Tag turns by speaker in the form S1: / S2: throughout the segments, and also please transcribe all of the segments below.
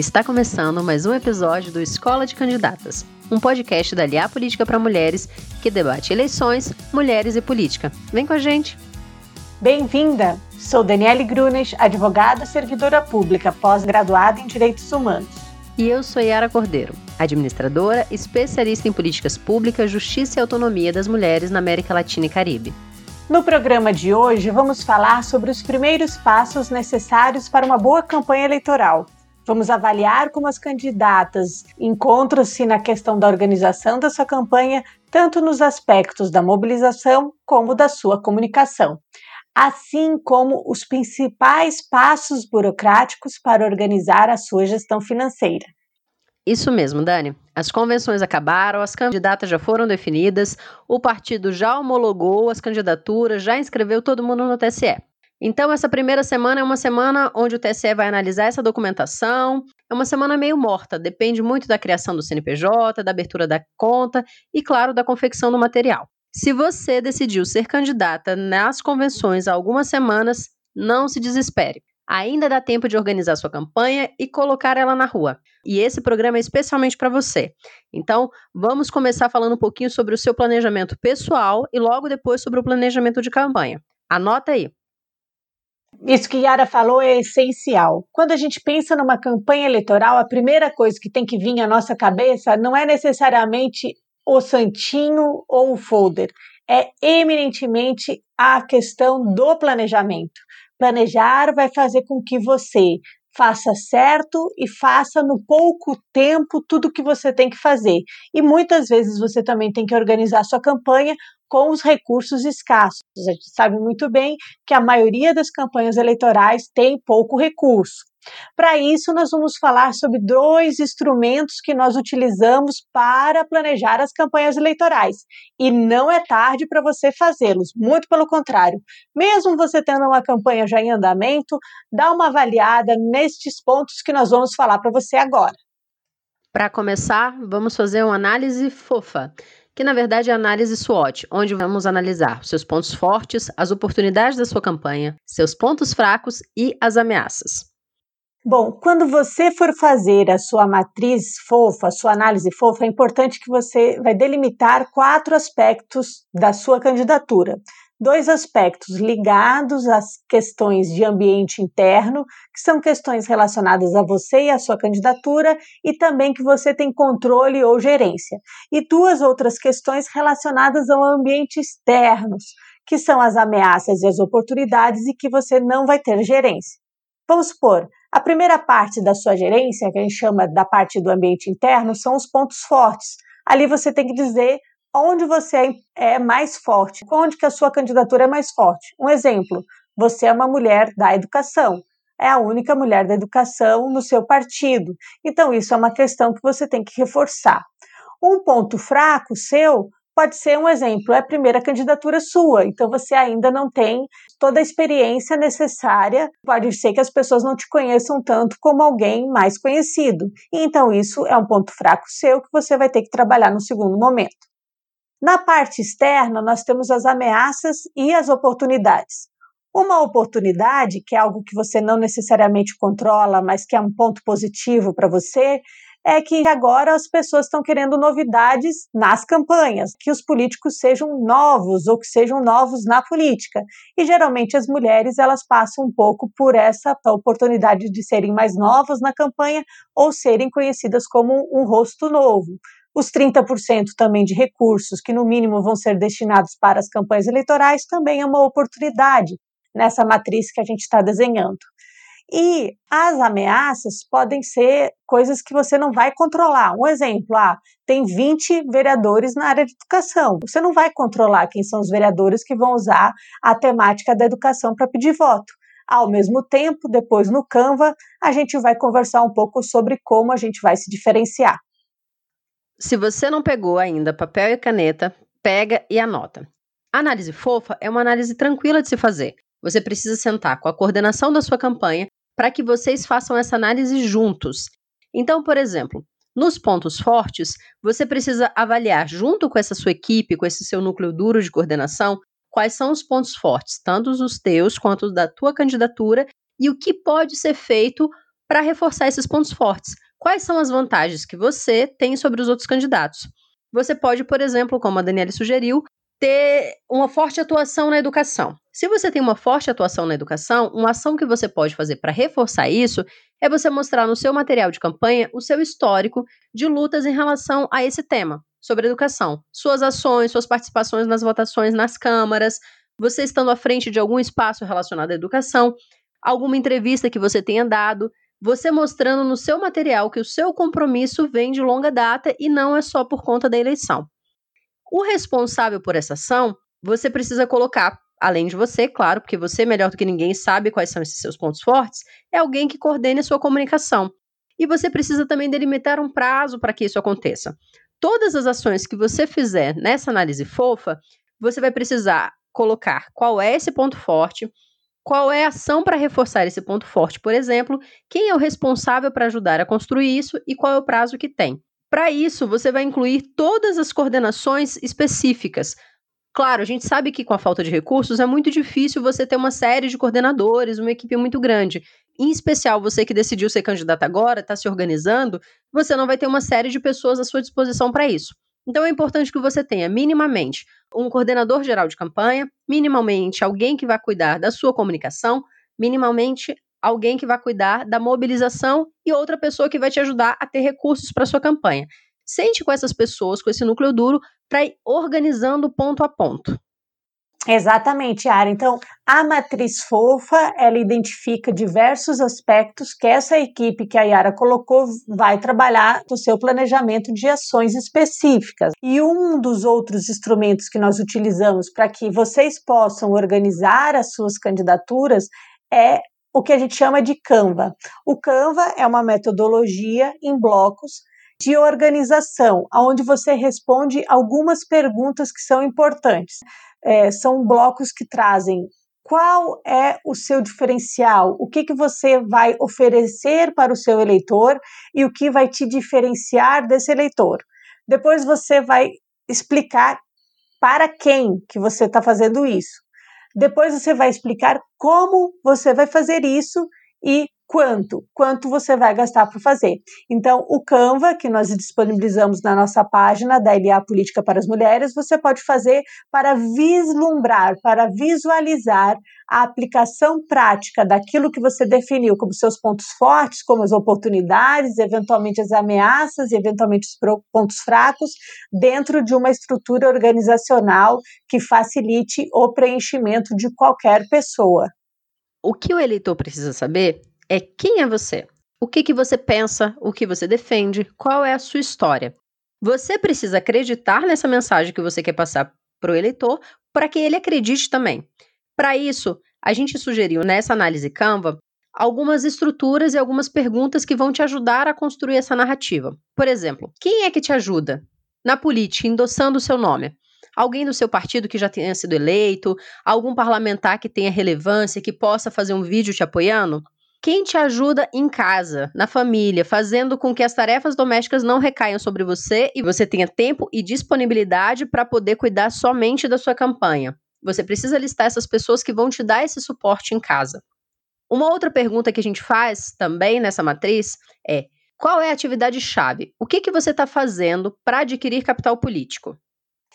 S1: Está começando mais um episódio do Escola de Candidatas, um podcast da Aliar Política para Mulheres que debate eleições, mulheres e política. Vem com a gente!
S2: Bem-vinda! Sou Daniele Grunes, advogada servidora pública, pós-graduada em Direitos Humanos.
S1: E eu sou Yara Cordeiro, administradora, especialista em políticas públicas, justiça e autonomia das mulheres na América Latina e Caribe.
S2: No programa de hoje, vamos falar sobre os primeiros passos necessários para uma boa campanha eleitoral Vamos avaliar como as candidatas encontram-se na questão da organização da sua campanha, tanto nos aspectos da mobilização como da sua comunicação, assim como os principais passos burocráticos para organizar a sua gestão financeira.
S1: Isso mesmo, Dani. As convenções acabaram, as candidatas já foram definidas, o partido já homologou as candidaturas, já inscreveu todo mundo no TSE. Então, essa primeira semana é uma semana onde o TSE vai analisar essa documentação. É uma semana meio morta, depende muito da criação do CNPJ, da abertura da conta e, claro, da confecção do material. Se você decidiu ser candidata nas convenções há algumas semanas, não se desespere. Ainda dá tempo de organizar sua campanha e colocar ela na rua. E esse programa é especialmente para você. Então, vamos começar falando um pouquinho sobre o seu planejamento pessoal e logo depois sobre o planejamento de campanha. Anota aí.
S2: Isso que Yara falou é essencial. Quando a gente pensa numa campanha eleitoral, a primeira coisa que tem que vir à nossa cabeça não é necessariamente o santinho ou o folder, é eminentemente a questão do planejamento. Planejar vai fazer com que você faça certo e faça no pouco tempo tudo que você tem que fazer. E muitas vezes você também tem que organizar sua campanha com os recursos escassos. A gente sabe muito bem que a maioria das campanhas eleitorais tem pouco recurso. Para isso, nós vamos falar sobre dois instrumentos que nós utilizamos para planejar as campanhas eleitorais. E não é tarde para você fazê-los, muito pelo contrário. Mesmo você tendo uma campanha já em andamento, dá uma avaliada nestes pontos que nós vamos falar para você agora.
S1: Para começar, vamos fazer uma análise fofa que na verdade é a análise SWOT, onde vamos analisar seus pontos fortes, as oportunidades da sua campanha, seus pontos fracos e as ameaças.
S2: Bom, quando você for fazer a sua matriz fofa, a sua análise fofa, é importante que você vai delimitar quatro aspectos da sua candidatura dois aspectos ligados às questões de ambiente interno, que são questões relacionadas a você e a sua candidatura, e também que você tem controle ou gerência, e duas outras questões relacionadas ao ambiente externos, que são as ameaças e as oportunidades e que você não vai ter gerência. Vamos supor, a primeira parte da sua gerência, que a gente chama da parte do ambiente interno, são os pontos fortes. Ali você tem que dizer onde você é, é mais forte, onde que a sua candidatura é mais forte. Um exemplo, você é uma mulher da educação, é a única mulher da educação no seu partido. Então, isso é uma questão que você tem que reforçar. Um ponto fraco seu pode ser um exemplo, é a primeira candidatura sua, então você ainda não tem toda a experiência necessária, pode ser que as pessoas não te conheçam tanto como alguém mais conhecido. Então, isso é um ponto fraco seu que você vai ter que trabalhar no segundo momento. Na parte externa, nós temos as ameaças e as oportunidades. Uma oportunidade, que é algo que você não necessariamente controla, mas que é um ponto positivo para você, é que agora as pessoas estão querendo novidades nas campanhas, que os políticos sejam novos ou que sejam novos na política. E geralmente as mulheres elas passam um pouco por essa oportunidade de serem mais novas na campanha ou serem conhecidas como um rosto novo. Os 30% também de recursos, que no mínimo vão ser destinados para as campanhas eleitorais, também é uma oportunidade nessa matriz que a gente está desenhando. E as ameaças podem ser coisas que você não vai controlar. Um exemplo, ah, tem 20 vereadores na área de educação. Você não vai controlar quem são os vereadores que vão usar a temática da educação para pedir voto. Ao mesmo tempo, depois no Canva, a gente vai conversar um pouco sobre como a gente vai se diferenciar.
S1: Se você não pegou ainda papel e caneta, pega e anota. A análise fofa é uma análise tranquila de se fazer. Você precisa sentar com a coordenação da sua campanha para que vocês façam essa análise juntos. Então, por exemplo, nos pontos fortes, você precisa avaliar junto com essa sua equipe, com esse seu núcleo duro de coordenação, quais são os pontos fortes, tanto os teus quanto os da tua candidatura, e o que pode ser feito para reforçar esses pontos fortes. Quais são as vantagens que você tem sobre os outros candidatos? Você pode, por exemplo, como a Daniela sugeriu, ter uma forte atuação na educação. Se você tem uma forte atuação na educação, uma ação que você pode fazer para reforçar isso é você mostrar no seu material de campanha o seu histórico de lutas em relação a esse tema, sobre educação. Suas ações, suas participações nas votações nas câmaras, você estando à frente de algum espaço relacionado à educação, alguma entrevista que você tenha dado, você mostrando no seu material que o seu compromisso vem de longa data e não é só por conta da eleição. O responsável por essa ação, você precisa colocar, além de você, claro, porque você melhor do que ninguém sabe quais são esses seus pontos fortes, é alguém que coordene a sua comunicação. E você precisa também delimitar um prazo para que isso aconteça. Todas as ações que você fizer nessa análise fofa, você vai precisar colocar qual é esse ponto forte, qual é a ação para reforçar esse ponto forte, por exemplo, quem é o responsável para ajudar a construir isso e qual é o prazo que tem. Para isso, você vai incluir todas as coordenações específicas. Claro, a gente sabe que com a falta de recursos é muito difícil você ter uma série de coordenadores, uma equipe muito grande. Em especial, você que decidiu ser candidato agora, está se organizando, você não vai ter uma série de pessoas à sua disposição para isso. Então é importante que você tenha minimamente um coordenador geral de campanha, minimamente alguém que vai cuidar da sua comunicação, minimamente alguém que vai cuidar da mobilização e outra pessoa que vai te ajudar a ter recursos para sua campanha. Sente com essas pessoas, com esse núcleo duro, para ir organizando ponto a ponto.
S2: Exatamente, Ara. Então, a matriz fofa, ela identifica diversos aspectos que essa equipe que a Yara colocou vai trabalhar no seu planejamento de ações específicas. E um dos outros instrumentos que nós utilizamos para que vocês possam organizar as suas candidaturas é o que a gente chama de Canva. O Canva é uma metodologia em blocos de organização, onde você responde algumas perguntas que são importantes. É, são blocos que trazem qual é o seu diferencial, o que, que você vai oferecer para o seu eleitor e o que vai te diferenciar desse eleitor. Depois você vai explicar para quem que você está fazendo isso. Depois você vai explicar como você vai fazer isso e quanto, quanto você vai gastar para fazer. Então, o Canva, que nós disponibilizamos na nossa página da LA Política para as Mulheres, você pode fazer para vislumbrar, para visualizar a aplicação prática daquilo que você definiu como seus pontos fortes, como as oportunidades, eventualmente as ameaças e eventualmente os pontos fracos, dentro de uma estrutura organizacional que facilite o preenchimento de qualquer pessoa.
S1: O que o eleitor precisa saber é quem é você. O que, que você pensa, o que você defende, qual é a sua história. Você precisa acreditar nessa mensagem que você quer passar para o eleitor para que ele acredite também. Para isso, a gente sugeriu nessa análise Canva algumas estruturas e algumas perguntas que vão te ajudar a construir essa narrativa. Por exemplo, quem é que te ajuda na política, endossando o seu nome? Alguém do seu partido que já tenha sido eleito? Algum parlamentar que tenha relevância, que possa fazer um vídeo te apoiando? Quem te ajuda em casa, na família, fazendo com que as tarefas domésticas não recaiam sobre você e você tenha tempo e disponibilidade para poder cuidar somente da sua campanha. Você precisa listar essas pessoas que vão te dar esse suporte em casa. Uma outra pergunta que a gente faz também nessa matriz é: qual é a atividade-chave? O que, que você está fazendo para adquirir capital político?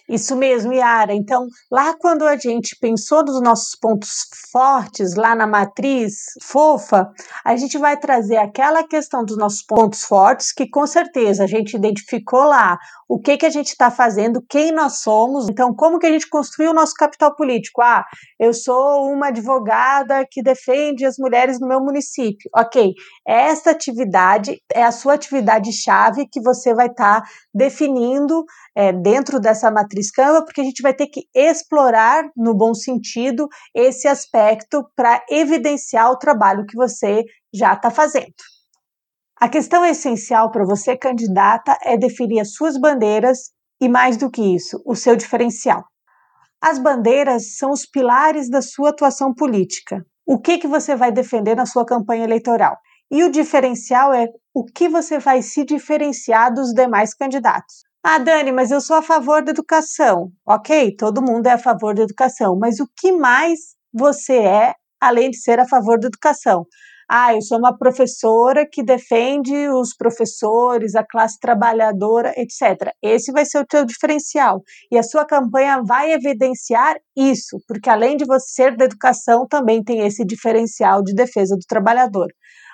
S2: Isso mesmo, Yara. Então, lá quando a gente pensou nos nossos pontos fortes, lá na matriz fofa, a gente vai trazer aquela questão dos nossos pontos fortes, que com certeza a gente identificou lá o que, que a gente está fazendo, quem nós somos. Então, como que a gente construiu o nosso capital político? Ah, eu sou uma advogada que defende as mulheres no meu município. Ok, esta atividade é a sua atividade-chave que você vai estar tá definindo é, dentro dessa matriz Canva, porque a gente vai ter que explorar, no bom sentido, esse aspecto para evidenciar o trabalho que você já está fazendo. A questão essencial para você, candidata, é definir as suas bandeiras e, mais do que isso, o seu diferencial. As bandeiras são os pilares da sua atuação política. O que, que você vai defender na sua campanha eleitoral? E o diferencial é o que você vai se diferenciar dos demais candidatos. Ah, Dani, mas eu sou a favor da educação. Ok, todo mundo é a favor da educação, mas o que mais você é além de ser a favor da educação? Ah, eu sou uma professora que defende os professores, a classe trabalhadora, etc. Esse vai ser o teu diferencial. E a sua campanha vai evidenciar isso, porque além de você ser da educação, também tem esse diferencial de defesa do trabalhador.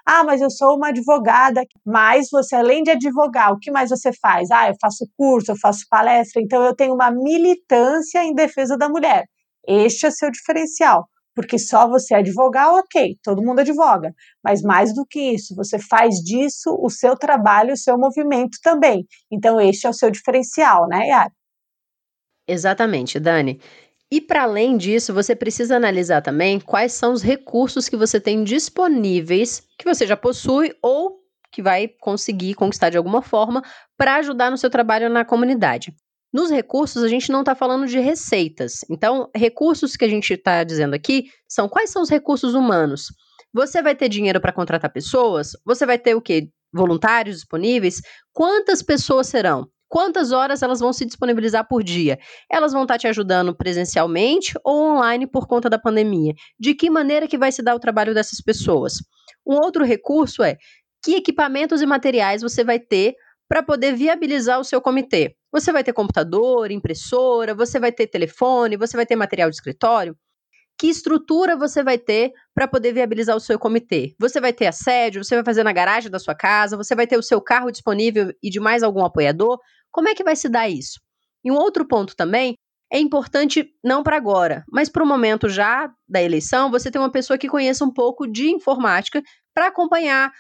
S2: Ah, mas eu sou uma advogada, mas você, além de advogar, o que mais você faz? Ah, eu faço curso, eu faço palestra, então eu tenho uma militância em defesa da mulher. Este é seu diferencial porque só você advogar, ok, todo mundo advoga, mas mais do que isso, você faz disso o seu trabalho, o seu movimento também. Então, este é o seu diferencial, né, Yara?
S1: Exatamente, Dani. E para além disso, você precisa analisar também quais são os recursos que você tem disponíveis, que você já possui ou que vai conseguir conquistar de alguma forma para ajudar no seu trabalho na comunidade. Nos recursos, a gente não está falando de receitas. Então, recursos que a gente está dizendo aqui são quais são os recursos humanos. Você vai ter dinheiro para contratar pessoas? Você vai ter o quê? Voluntários disponíveis? Quantas pessoas serão? Quantas horas elas vão se disponibilizar por dia? Elas vão estar te ajudando presencialmente ou online por conta da pandemia? De que maneira que vai se dar o trabalho dessas pessoas? Um outro recurso é que equipamentos e materiais você vai ter para poder viabilizar o seu comitê. Você vai ter computador, impressora, você vai ter telefone, você vai ter material de escritório. Que estrutura você vai ter para poder viabilizar o seu comitê? Você vai ter assédio, você vai fazer na garagem da sua casa, você vai ter o seu carro disponível e de mais algum apoiador? Como é que vai se dar isso? E um outro ponto também é importante, não para agora, mas para o momento já da eleição, você ter uma pessoa que conheça um pouco de informática para acompanhar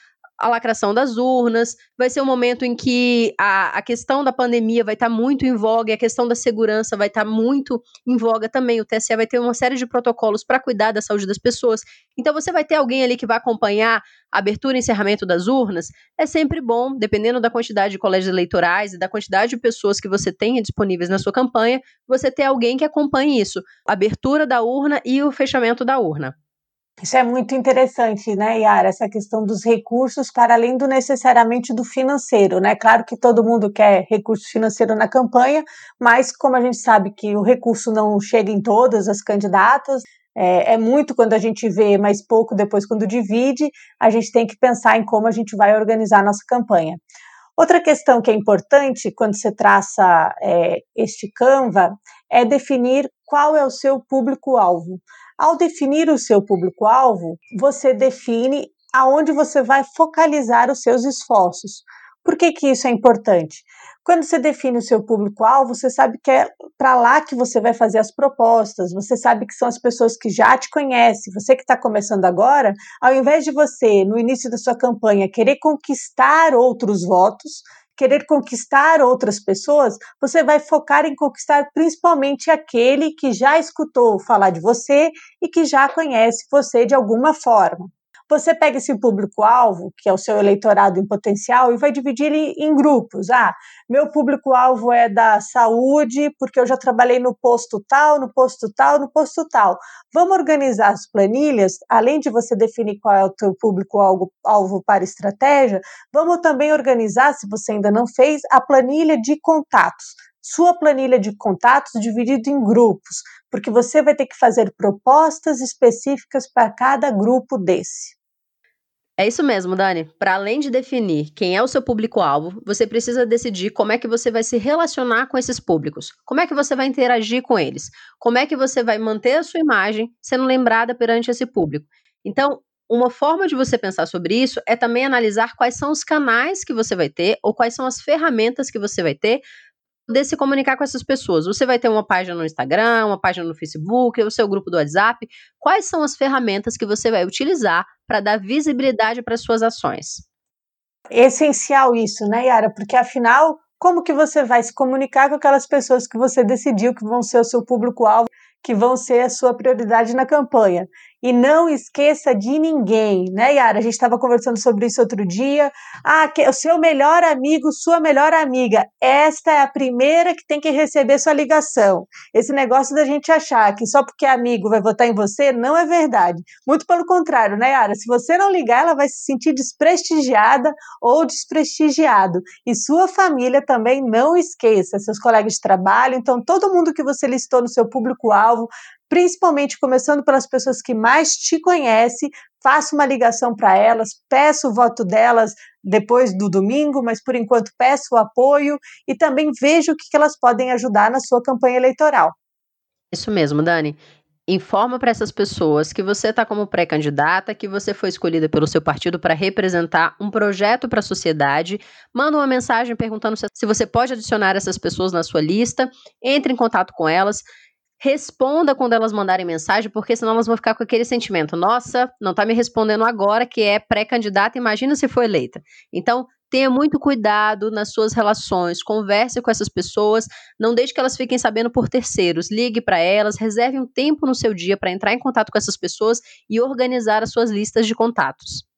S1: a lacração das urnas, vai ser um momento em que a, a questão da pandemia vai estar tá muito em voga e a questão da segurança vai estar tá muito em voga também. O TSE vai ter uma série de protocolos para cuidar da saúde das pessoas. Então, você vai ter alguém ali que vai acompanhar a abertura e encerramento das urnas. É sempre bom, dependendo da quantidade de colégios eleitorais e da quantidade de pessoas que você tenha disponíveis na sua campanha, você ter alguém que acompanhe isso, a abertura da urna e o fechamento da urna.
S2: Isso é muito interessante, né, Yara? Essa questão dos recursos para além do necessariamente do financeiro, né? Claro que todo mundo quer recurso financeiro na campanha, mas como a gente sabe que o recurso não chega em todas as candidatas, é, é, muito quando a gente vê, mas pouco depois quando divide, a gente tem que pensar em como a gente vai organizar a nossa campanha. Outra questão que é importante quando você traça é, este Canva é definir qual é o seu público-alvo. Ao definir o seu público-alvo, você define aonde você vai focalizar os seus esforços. Por que, que isso é importante? Quando você define o seu público-alvo, você sabe que é para lá que você vai fazer as propostas, você sabe que são as pessoas que já te conhecem. Você que está começando agora, ao invés de você, no início da sua campanha, querer conquistar outros votos, querer conquistar outras pessoas, você vai focar em conquistar principalmente aquele que já escutou falar de você e que já conhece você de alguma forma. Você pega esse público-alvo, que é o seu eleitorado em potencial, e vai dividir em grupos. Ah, meu público-alvo é da saúde, porque eu já trabalhei no posto tal, no posto tal, no posto tal. Vamos organizar as planilhas, além de você definir qual é o teu público-alvo para estratégia, vamos também organizar, se você ainda não fez, a planilha de contatos sua planilha de contatos dividida em grupos, porque você vai ter que fazer propostas específicas para cada grupo desse.
S1: É isso mesmo, Dani. Para além de definir quem é o seu público-alvo, você precisa decidir como é que você vai se relacionar com esses públicos. Como é que você vai interagir com eles? Como é que você vai manter a sua imagem sendo lembrada perante esse público? Então, uma forma de você pensar sobre isso é também analisar quais são os canais que você vai ter ou quais são as ferramentas que você vai ter poder se comunicar com essas pessoas. Você vai ter uma página no Instagram, uma página no Facebook, o seu grupo do WhatsApp. Quais são as ferramentas que você vai utilizar para dar visibilidade para suas ações?
S2: É essencial isso, né, Yara? Porque afinal, como que você vai se comunicar com aquelas pessoas que você decidiu que vão ser o seu público-alvo, que vão ser a sua prioridade na campanha? E não esqueça de ninguém, né, Yara? A gente estava conversando sobre isso outro dia. Ah, o seu melhor amigo, sua melhor amiga. Esta é a primeira que tem que receber sua ligação. Esse negócio da gente achar que só porque é amigo vai votar em você não é verdade. Muito pelo contrário, né, Yara? Se você não ligar, ela vai se sentir desprestigiada ou desprestigiado. E sua família também não esqueça, seus colegas de trabalho. Então, todo mundo que você listou no seu público-alvo, principalmente começando pelas pessoas que mais te conhecem, faça uma ligação para elas, peça o voto delas depois do domingo, mas por enquanto peça o apoio e também veja o que elas podem ajudar na sua campanha eleitoral.
S1: Isso mesmo, Dani. Informa para essas pessoas que você está como pré-candidata, que você foi escolhida pelo seu partido para representar um projeto para a sociedade. Manda uma mensagem perguntando se você pode adicionar essas pessoas na sua lista. Entre em contato com elas. Responda quando elas mandarem mensagem, porque senão elas vão ficar com aquele sentimento: nossa, não está me respondendo agora que é pré-candidata, imagina se for eleita. Então, Tenha muito cuidado nas suas relações, converse com essas pessoas, não deixe que elas fiquem sabendo por terceiros. Ligue para elas, reserve um tempo no seu dia para entrar em contato com essas pessoas e organizar as suas listas de contatos.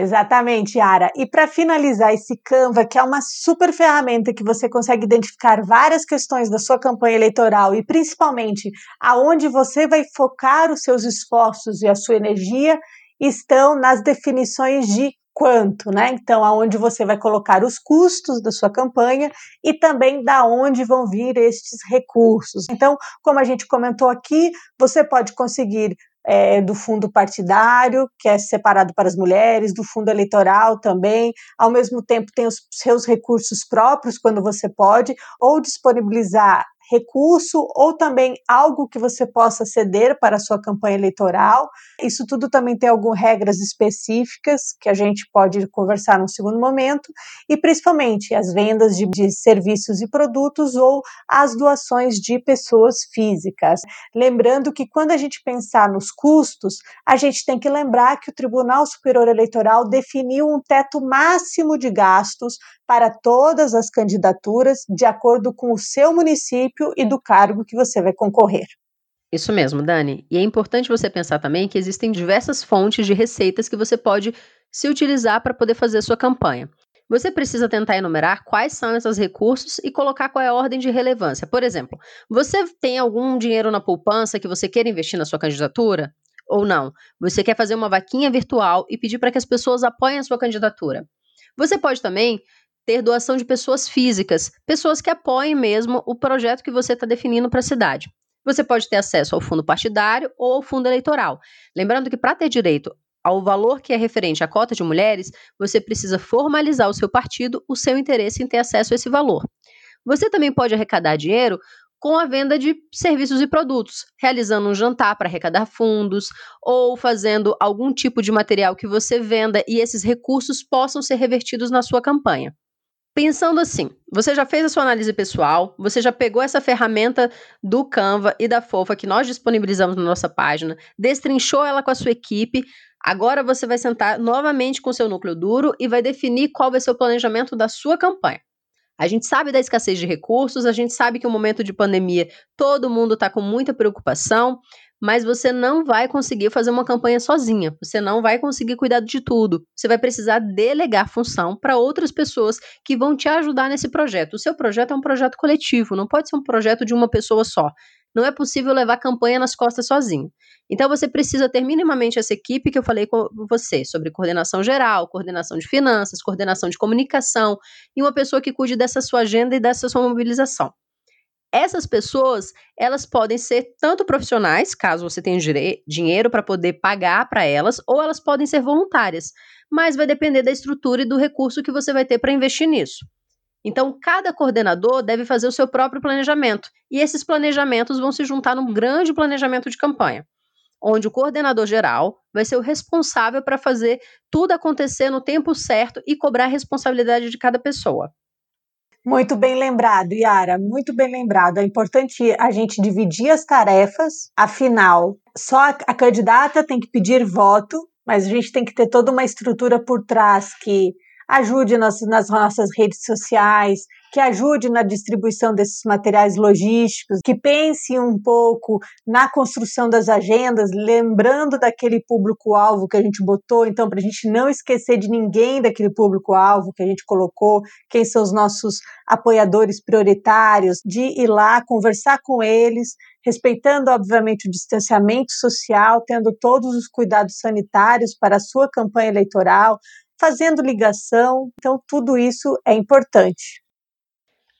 S2: Exatamente, Yara. E para finalizar esse Canva, que é uma super ferramenta que você consegue identificar várias questões da sua campanha eleitoral e principalmente aonde você vai focar os seus esforços e a sua energia, estão nas definições de quanto, né? Então, aonde você vai colocar os custos da sua campanha e também da onde vão vir estes recursos. Então, como a gente comentou aqui, você pode conseguir é, do fundo partidário, que é separado para as mulheres, do fundo eleitoral também, ao mesmo tempo tem os seus recursos próprios quando você pode, ou disponibilizar recurso ou também algo que você possa ceder para a sua campanha eleitoral. Isso tudo também tem algumas regras específicas que a gente pode conversar num segundo momento, e principalmente as vendas de, de serviços e produtos ou as doações de pessoas físicas. Lembrando que quando a gente pensar nos custos, a gente tem que lembrar que o Tribunal Superior Eleitoral definiu um teto máximo de gastos para todas as candidaturas de acordo com o seu município e do cargo que você vai concorrer.
S1: Isso mesmo, Dani. E é importante você pensar também que existem diversas fontes de receitas que você pode se utilizar para poder fazer a sua campanha. Você precisa tentar enumerar quais são esses recursos e colocar qual é a ordem de relevância. Por exemplo, você tem algum dinheiro na poupança que você queira investir na sua candidatura? Ou não? Você quer fazer uma vaquinha virtual e pedir para que as pessoas apoiem a sua candidatura? Você pode também ter doação de pessoas físicas, pessoas que apoiem mesmo o projeto que você está definindo para a cidade. Você pode ter acesso ao fundo partidário ou ao fundo eleitoral. Lembrando que para ter direito ao valor que é referente à cota de mulheres, você precisa formalizar o seu partido o seu interesse em ter acesso a esse valor. Você também pode arrecadar dinheiro com a venda de serviços e produtos, realizando um jantar para arrecadar fundos ou fazendo algum tipo de material que você venda e esses recursos possam ser revertidos na sua campanha. Pensando assim, você já fez a sua análise pessoal, você já pegou essa ferramenta do Canva e da Fofa que nós disponibilizamos na nossa página, destrinchou ela com a sua equipe, agora você vai sentar novamente com seu núcleo duro e vai definir qual vai ser o planejamento da sua campanha. A gente sabe da escassez de recursos, a gente sabe que o momento de pandemia todo mundo está com muita preocupação, mas você não vai conseguir fazer uma campanha sozinha, você não vai conseguir cuidar de tudo. Você vai precisar delegar função para outras pessoas que vão te ajudar nesse projeto. O seu projeto é um projeto coletivo, não pode ser um projeto de uma pessoa só. Não é possível levar campanha nas costas sozinho. Então você precisa ter minimamente essa equipe que eu falei com você sobre coordenação geral, coordenação de finanças, coordenação de comunicação e uma pessoa que cuide dessa sua agenda e dessa sua mobilização. Essas pessoas, elas podem ser tanto profissionais, caso você tenha dinheiro para poder pagar para elas, ou elas podem ser voluntárias, mas vai depender da estrutura e do recurso que você vai ter para investir nisso. Então, cada coordenador deve fazer o seu próprio planejamento, e esses planejamentos vão se juntar num grande planejamento de campanha, onde o coordenador geral vai ser o responsável para fazer tudo acontecer no tempo certo e cobrar a responsabilidade de cada pessoa.
S2: Muito bem lembrado, Yara, muito bem lembrado. É importante a gente dividir as tarefas, afinal, só a, candidata tem que pedir voto, mas a gente tem que ter toda uma estrutura por trás que ajude nas, nas nossas redes sociais, que ajude na distribuição desses materiais logísticos, que pense um pouco na construção das agendas, lembrando daquele público-alvo que a gente botou, então, para a gente não esquecer de ninguém daquele público-alvo que a gente colocou, quem são os nossos apoiadores prioritários, de ir lá conversar com eles, respeitando, obviamente, o distanciamento social, tendo todos os cuidados sanitários para a sua campanha eleitoral, fazendo ligação. Então, tudo isso é importante.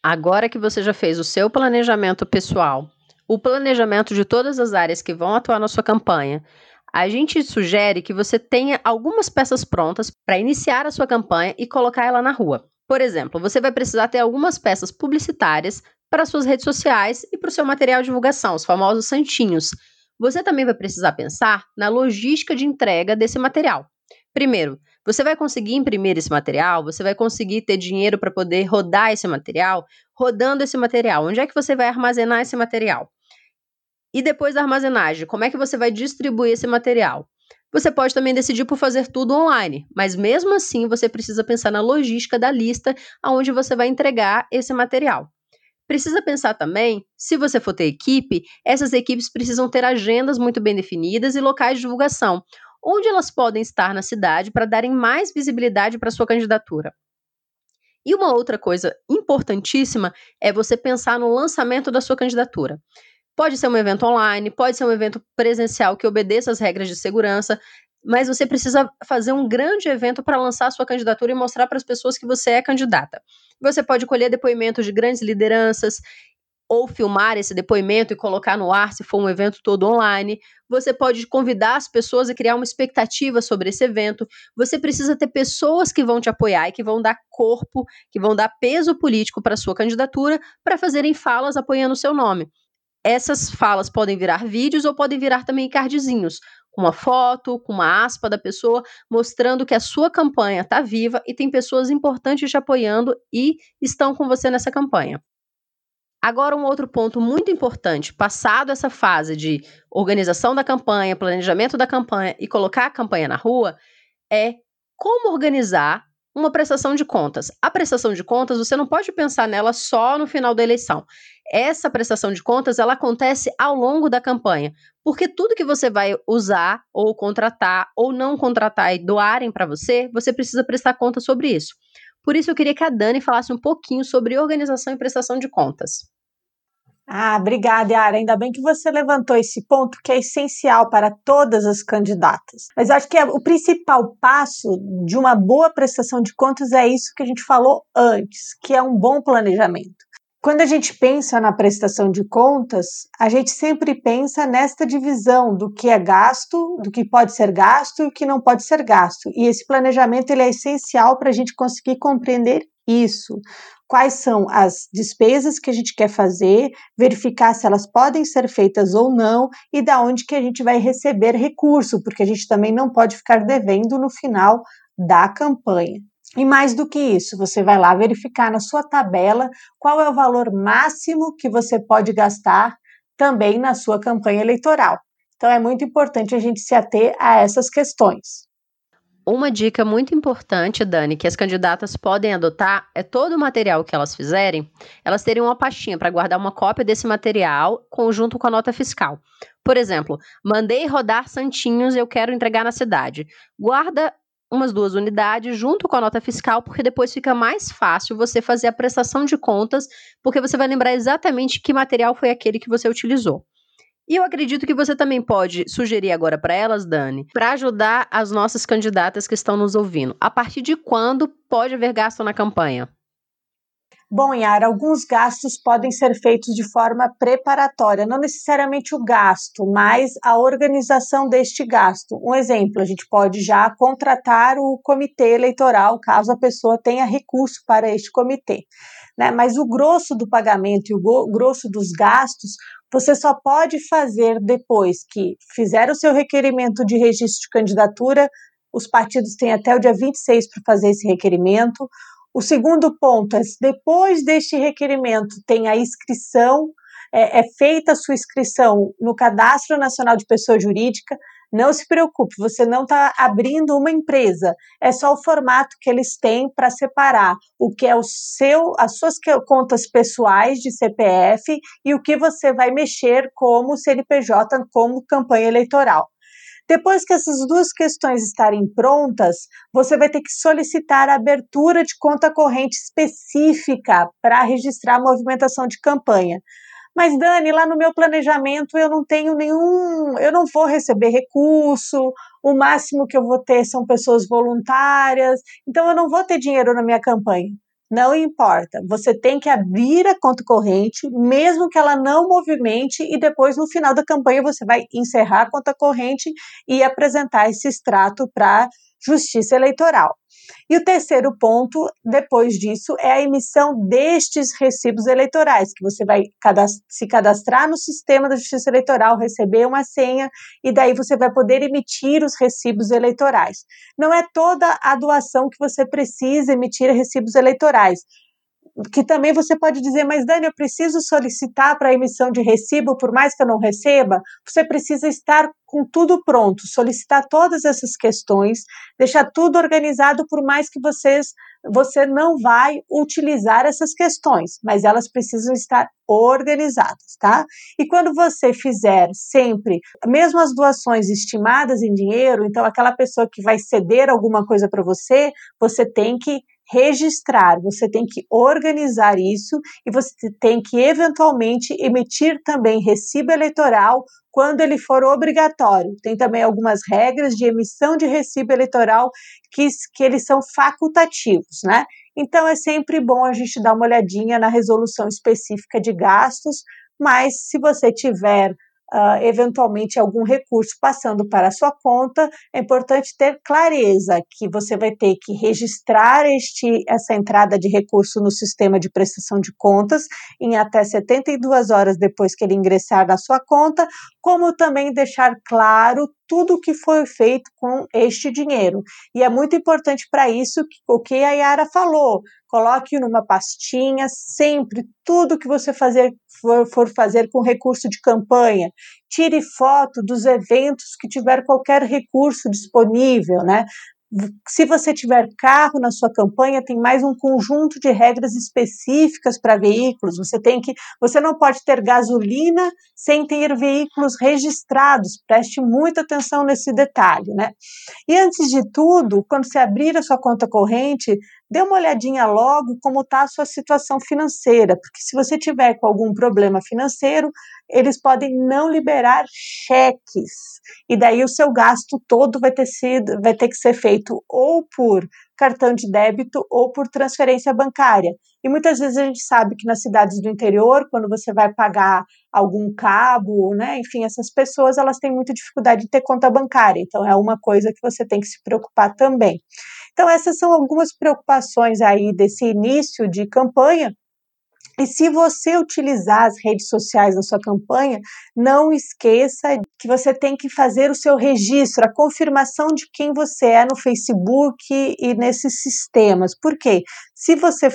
S1: Agora que você já fez o seu planejamento pessoal, o planejamento de todas as áreas que vão atuar na sua campanha, a gente sugere que você tenha algumas peças prontas para iniciar a sua campanha e colocar ela na rua. Por exemplo, você vai precisar ter algumas peças publicitárias para suas redes sociais e para o seu material de divulgação, os famosos santinhos. Você também vai precisar pensar na logística de entrega desse material. Primeiro, você vai conseguir imprimir esse material, você vai conseguir ter dinheiro para poder rodar esse material, rodando esse material. Onde é que você vai armazenar esse material? E depois da armazenagem, como é que você vai distribuir esse material? Você pode também decidir por fazer tudo online, mas mesmo assim você precisa pensar na logística da lista aonde você vai entregar esse material. Precisa pensar também, se você for ter equipe, essas equipes precisam ter agendas muito bem definidas e locais de divulgação, onde elas podem estar na cidade para darem mais visibilidade para sua candidatura. E uma outra coisa importantíssima é você pensar no lançamento da sua candidatura. Pode ser um evento online, pode ser um evento presencial que obedeça às regras de segurança, mas você precisa fazer um grande evento para lançar sua candidatura e mostrar para as pessoas que você é candidata. Você pode colher depoimentos de grandes lideranças ou filmar esse depoimento e colocar no ar se for um evento todo online. Você pode convidar as pessoas e criar uma expectativa sobre esse evento. Você precisa ter pessoas que vão te apoiar e que vão dar corpo, que vão dar peso político para sua candidatura, para fazerem falas apoiando o seu nome. Essas falas podem virar vídeos ou podem virar também cardzinhos, com uma foto, com uma aspa da pessoa, mostrando que a sua campanha está viva e tem pessoas importantes te apoiando e estão com você nessa campanha. Agora, um outro ponto muito importante, passado essa fase de organização da campanha, planejamento da campanha e colocar a campanha na rua, é como organizar uma prestação de contas. A prestação de contas, você não pode pensar nela só no final da eleição essa prestação de contas ela acontece ao longo da campanha, porque tudo que você vai usar ou contratar ou não contratar e doarem para você, você precisa prestar conta sobre isso. Por isso eu queria que a Dani falasse um pouquinho sobre organização e prestação de contas.
S2: Ah, obrigada, Yara. Ainda bem que você levantou esse ponto que é essencial para todas as candidatas. Mas acho que é o principal passo de uma boa prestação de contas é isso que a gente falou antes, que é um bom planejamento. Quando a gente pensa na prestação de contas, a gente sempre pensa nesta divisão do que é gasto, do que pode ser gasto e o que não pode ser gasto. E esse planejamento ele é essencial para a gente conseguir compreender isso. Quais são as despesas que a gente quer fazer, verificar se elas podem ser feitas ou não e da onde que a gente vai receber recurso, porque a gente também não pode ficar devendo no final da campanha. E mais do que isso, você vai lá verificar na sua tabela qual é o valor máximo que você pode gastar também na sua campanha eleitoral. Então é muito importante a gente se ater a essas questões.
S1: Uma dica muito importante, Dani, que as candidatas podem adotar é todo o material que elas fizerem, elas terem uma pastinha para guardar uma cópia desse material conjunto com a nota fiscal. Por exemplo, mandei rodar santinhos eu quero entregar na cidade. Guarda umas duas unidades junto com a nota fiscal, porque depois fica mais fácil você fazer a prestação de contas, porque você vai lembrar exatamente que material foi aquele que você utilizou. E eu acredito que você também pode sugerir agora para elas, Dani, para ajudar as nossas candidatas que estão nos ouvindo. A partir de quando pode haver gasto na campanha?
S2: Bom, Yara, alguns gastos podem ser feitos de forma preparatória, não necessariamente o gasto, mas a organização deste gasto. Um exemplo, a gente pode já contratar o comitê eleitoral, caso a pessoa tenha recurso para este comitê. Né? Mas o grosso do pagamento e o grosso dos gastos você só pode fazer depois que fizer o seu requerimento de registro de candidatura. Os partidos têm até o dia 26 para fazer esse requerimento. O segundo ponto é, depois deste requerimento, tem a inscrição, é, é feita a sua inscrição no Cadastro Nacional de Pessoa Jurídica. Não se preocupe, você não está abrindo uma empresa, é só o formato que eles têm para separar o que é o seu, as suas contas pessoais de CPF e o que você vai mexer como CNPJ, como campanha eleitoral. Depois que essas duas questões estarem prontas, você vai ter que solicitar a abertura de conta corrente específica para registrar a movimentação de campanha. Mas Dani, lá no meu planejamento eu não tenho nenhum, eu não vou receber recurso, o máximo que eu vou ter são pessoas voluntárias, então eu não vou ter dinheiro na minha campanha. Não importa, você tem que abrir a conta corrente, mesmo que ela não movimente, e depois no final da campanha você vai encerrar a conta corrente e apresentar esse extrato para Justiça Eleitoral. E o terceiro ponto, depois disso, é a emissão destes recibos eleitorais, que você vai se cadastrar no sistema da Justiça Eleitoral, receber uma senha, e daí você vai poder emitir os recibos eleitorais. Não é toda a doação que você precisa emitir recibos eleitorais que também você pode dizer, mas Dani, eu preciso solicitar para emissão de recibo, por mais que eu não receba, você precisa estar com tudo pronto, solicitar todas essas questões, deixar tudo organizado, por mais que vocês você não vai utilizar essas questões, mas elas precisam estar organizadas, tá? E quando você fizer sempre, mesmo as doações estimadas em dinheiro, então aquela pessoa que vai ceder alguma coisa para você, você tem que registrar, você tem que organizar isso e você tem que eventualmente emitir também recibo eleitoral quando ele for obrigatório. Tem também algumas regras de emissão de recibo eleitoral que, que eles são facultativos, né? Então é sempre bom a gente dar uma olhadinha na resolução específica de gastos, mas se você tiver uh, eventualmente algum recurso passando para a sua conta, é importante ter clareza que você vai ter que registrar este, essa entrada de recurso no sistema de prestação de contas em até 72 horas depois que ele ingressar na sua conta, como também deixar claro tudo o que foi feito com este dinheiro. E é muito importante para isso o que a Yara falou. Coloque numa pastinha sempre tudo que você fazer, for, for fazer com recurso de campanha. Tire foto dos eventos que tiver qualquer recurso disponível, né? se você tiver carro na sua campanha, tem mais um conjunto de regras específicas para veículos. Você tem que, você não pode ter gasolina sem ter veículos registrados. Preste muita atenção nesse detalhe, né? E antes de tudo, quando você abrir a sua conta corrente, dê uma olhadinha logo como está a sua situação financeira, porque se você tiver com algum problema financeiro, eles podem não liberar cheques. E daí o seu gasto todo vai ter sido, vai ter que ser feito ou por cartão de débito ou por transferência bancária. E muitas vezes a gente sabe que nas cidades do interior, quando você vai pagar algum cabo, né, enfim, essas pessoas elas têm muita dificuldade de ter conta bancária. Então é uma coisa que você tem que se preocupar também. Então essas são algumas preocupações aí desse início de campanha e se você utilizar as redes sociais na sua campanha, não esqueça que você tem que fazer o seu registro, a confirmação de quem você é no Facebook e nesses sistemas. Por quê? Se você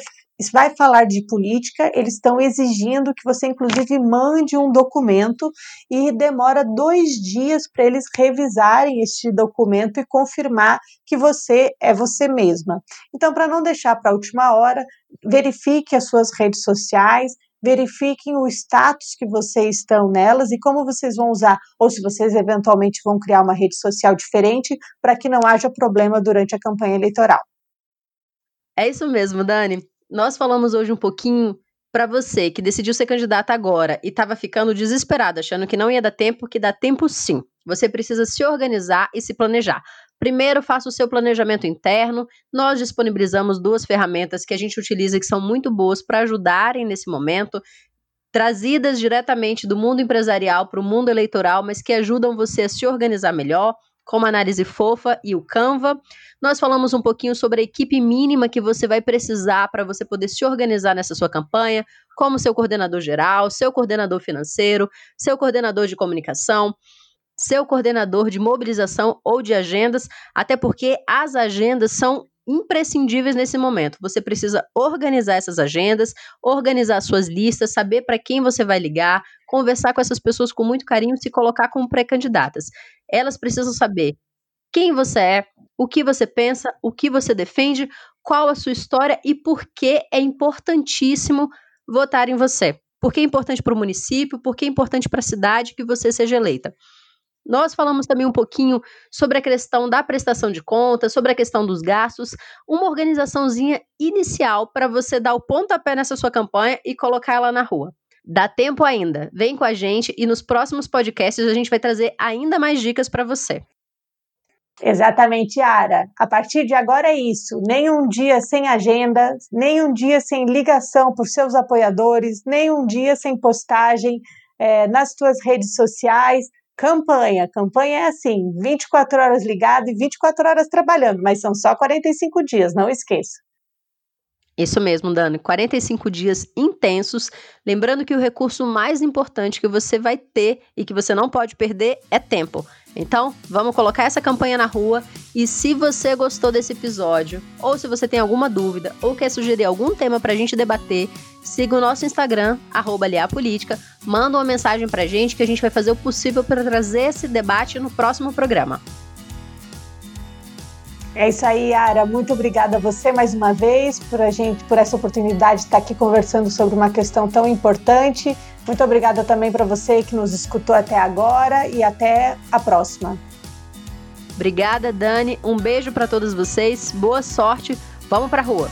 S2: vai falar de política, eles estão exigindo que você, inclusive, mande um documento e demora dois dias para eles revisarem este documento e confirmar que você é você mesma. Então, para não deixar para a última hora, verifique as suas redes sociais, verifiquem o status que vocês estão nelas e como vocês vão usar, ou se vocês eventualmente vão criar uma rede social diferente para que não haja problema durante a campanha eleitoral.
S1: É isso mesmo, Dani nós falamos hoje um pouquinho para você que decidiu ser candidata agora e estava ficando desesperada, achando que não ia dar tempo, que dá tempo sim. Você precisa se organizar e se planejar. Primeiro, faça o seu planejamento interno. Nós disponibilizamos duas ferramentas que a gente utiliza que são muito boas para ajudarem nesse momento, trazidas diretamente do mundo empresarial para o mundo eleitoral, mas que ajudam você a se organizar melhor, como análise fofa e o Canva. Nós falamos um pouquinho sobre a equipe mínima que você vai precisar para você poder se organizar nessa sua campanha, como seu coordenador geral, seu coordenador financeiro, seu coordenador de comunicação, seu coordenador de mobilização ou de agendas, até porque as agendas são imprescindíveis nesse momento. Você precisa organizar essas agendas, organizar suas listas, saber para quem você vai ligar, conversar com essas pessoas com muito carinho, se colocar como pré-candidatas. Elas precisam saber quem você é, o que você pensa, o que você defende, qual a sua história e por que é importantíssimo votar em você. Por que é importante para o município, por que é importante para a cidade que você seja eleita. Nós falamos também um pouquinho sobre a questão da prestação de contas, sobre a questão dos gastos, uma organizaçãozinha inicial para você dar o pontapé nessa sua campanha e colocar ela na rua. Dá tempo ainda. Vem com a gente e nos próximos podcasts a gente vai trazer ainda mais dicas para você.
S2: Exatamente, Ara. A partir de agora é isso. Nem um dia sem agenda, nem um dia sem ligação por seus apoiadores, nem um dia sem postagem é, nas tuas redes sociais. Campanha. Campanha é assim: 24 horas ligado e 24 horas trabalhando, mas são só 45 dias, não esqueça.
S1: Isso mesmo, Dani. 45 dias intensos. Lembrando que o recurso mais importante que você vai ter e que você não pode perder é tempo. Então, vamos colocar essa campanha na rua e se você gostou desse episódio, ou se você tem alguma dúvida, ou quer sugerir algum tema para a gente debater, siga o nosso Instagram, @aliapolítica, manda uma mensagem para a gente que a gente vai fazer o possível para trazer esse debate no próximo programa.
S2: É isso aí, Yara. Muito obrigada a você mais uma vez por a gente, por essa oportunidade de estar aqui conversando sobre uma questão tão importante. Muito obrigada também para você que nos escutou até agora e até a próxima.
S1: Obrigada, Dani. Um beijo para todos vocês. Boa sorte. Vamos para a rua.